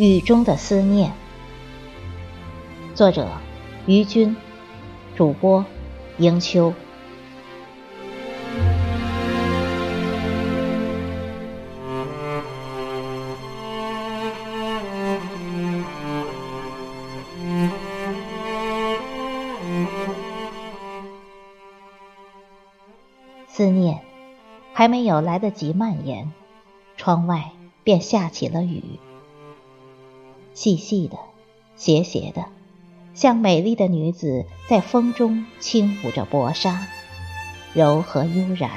雨中的思念，作者：于军，主播：迎秋。思念还没有来得及蔓延，窗外便下起了雨。细细的，斜斜的，像美丽的女子在风中轻舞着薄纱，柔和悠然，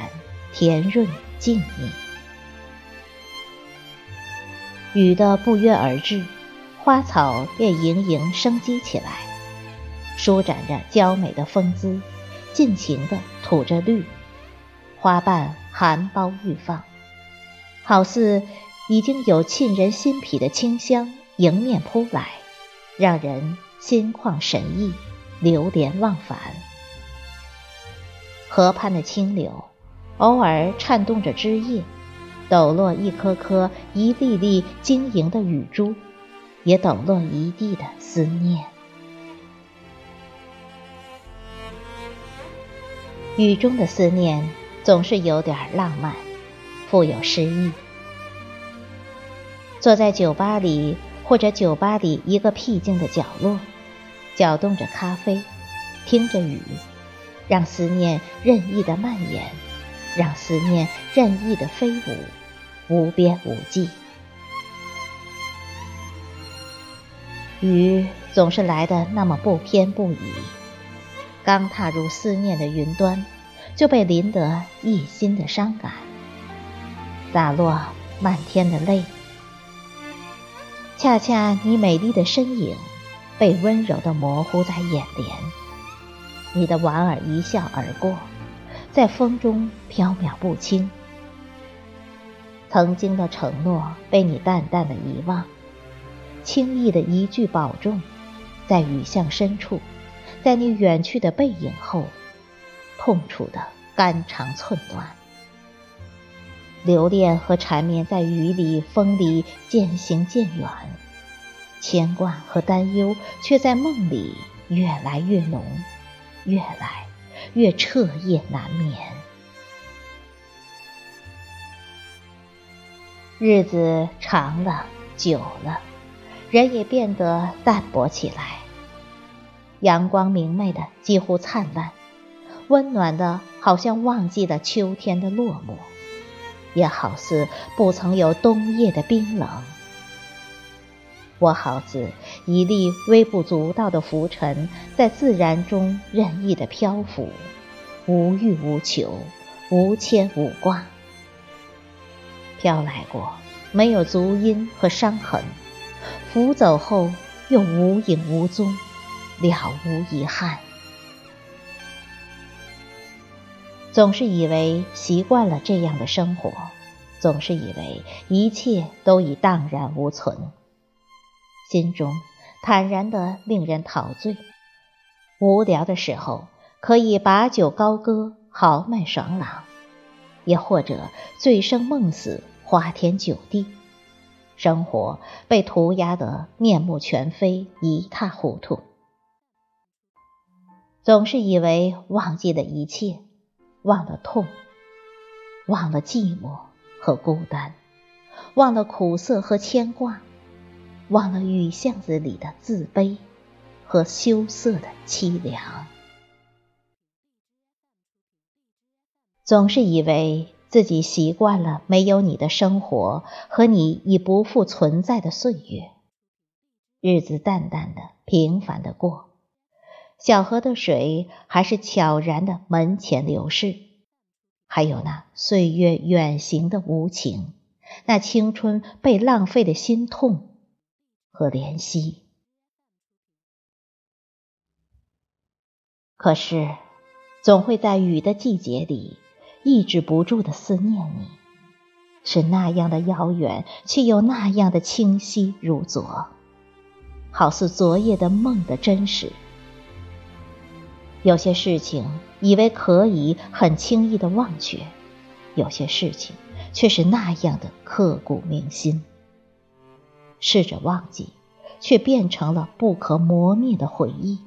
甜润静谧。雨的不约而至，花草便盈盈生机起来，舒展着娇美的风姿，尽情地吐着绿。花瓣含苞欲放，好似已经有沁人心脾的清香迎面扑来，让人心旷神怡，流连忘返。河畔的清流，偶尔颤动着枝叶，抖落一颗颗、一粒粒晶莹的雨珠，也抖落一地的思念。雨中的思念。总是有点浪漫，富有诗意。坐在酒吧里，或者酒吧里一个僻静的角落，搅动着咖啡，听着雨，让思念任意的蔓延，让思念任意的飞舞，无边无际。雨总是来的那么不偏不倚，刚踏入思念的云端。就被淋得一心的伤感，洒落漫天的泪。恰恰你美丽的身影，被温柔的模糊在眼帘。你的莞尔一笑而过，在风中飘渺不清。曾经的承诺被你淡淡的遗忘，轻易的一句保重，在雨巷深处，在你远去的背影后。痛楚的肝肠寸断，留恋和缠绵在雨里风里渐行渐远，牵挂和担忧却在梦里越来越浓，越来越彻夜难眠。日子长了，久了，人也变得淡薄起来，阳光明媚的几乎灿烂。温暖的，好像忘记了秋天的落寞，也好似不曾有冬夜的冰冷。我好似一粒微不足道的浮尘，在自然中任意的漂浮，无欲无求，无牵无挂。飘来过，没有足音和伤痕；浮走后，又无影无踪，了无遗憾。总是以为习惯了这样的生活，总是以为一切都已荡然无存，心中坦然的令人陶醉。无聊的时候可以把酒高歌，豪迈爽朗；也或者醉生梦死，花天酒地。生活被涂鸦得面目全非，一塌糊涂。总是以为忘记了一切。忘了痛，忘了寂寞和孤单，忘了苦涩和牵挂，忘了雨巷子里的自卑和羞涩的凄凉。总是以为自己习惯了没有你的生活和你已不复存在的岁月，日子淡淡的、平凡的过。小河的水还是悄然的门前流逝，还有那岁月远行的无情，那青春被浪费的心痛和怜惜。可是，总会在雨的季节里抑制不住的思念你，是那样的遥远，却又那样的清晰如昨，好似昨夜的梦的真实。有些事情以为可以很轻易的忘却，有些事情却是那样的刻骨铭心。试着忘记，却变成了不可磨灭的回忆。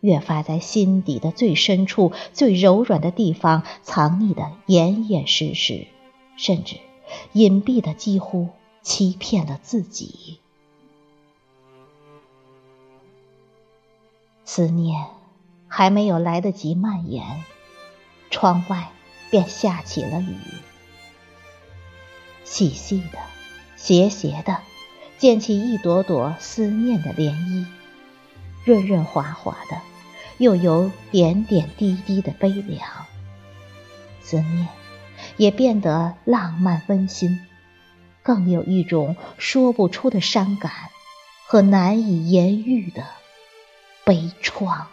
越发在心底的最深处、最柔软的地方藏匿的严严实实，甚至隐蔽的几乎欺骗了自己。思念还没有来得及蔓延，窗外便下起了雨，细细的、斜斜的，溅起一朵朵思念的涟漪。润润滑滑的，又有点点滴滴的悲凉。思念也变得浪漫温馨，更有一种说不出的伤感和难以言喻的悲怆。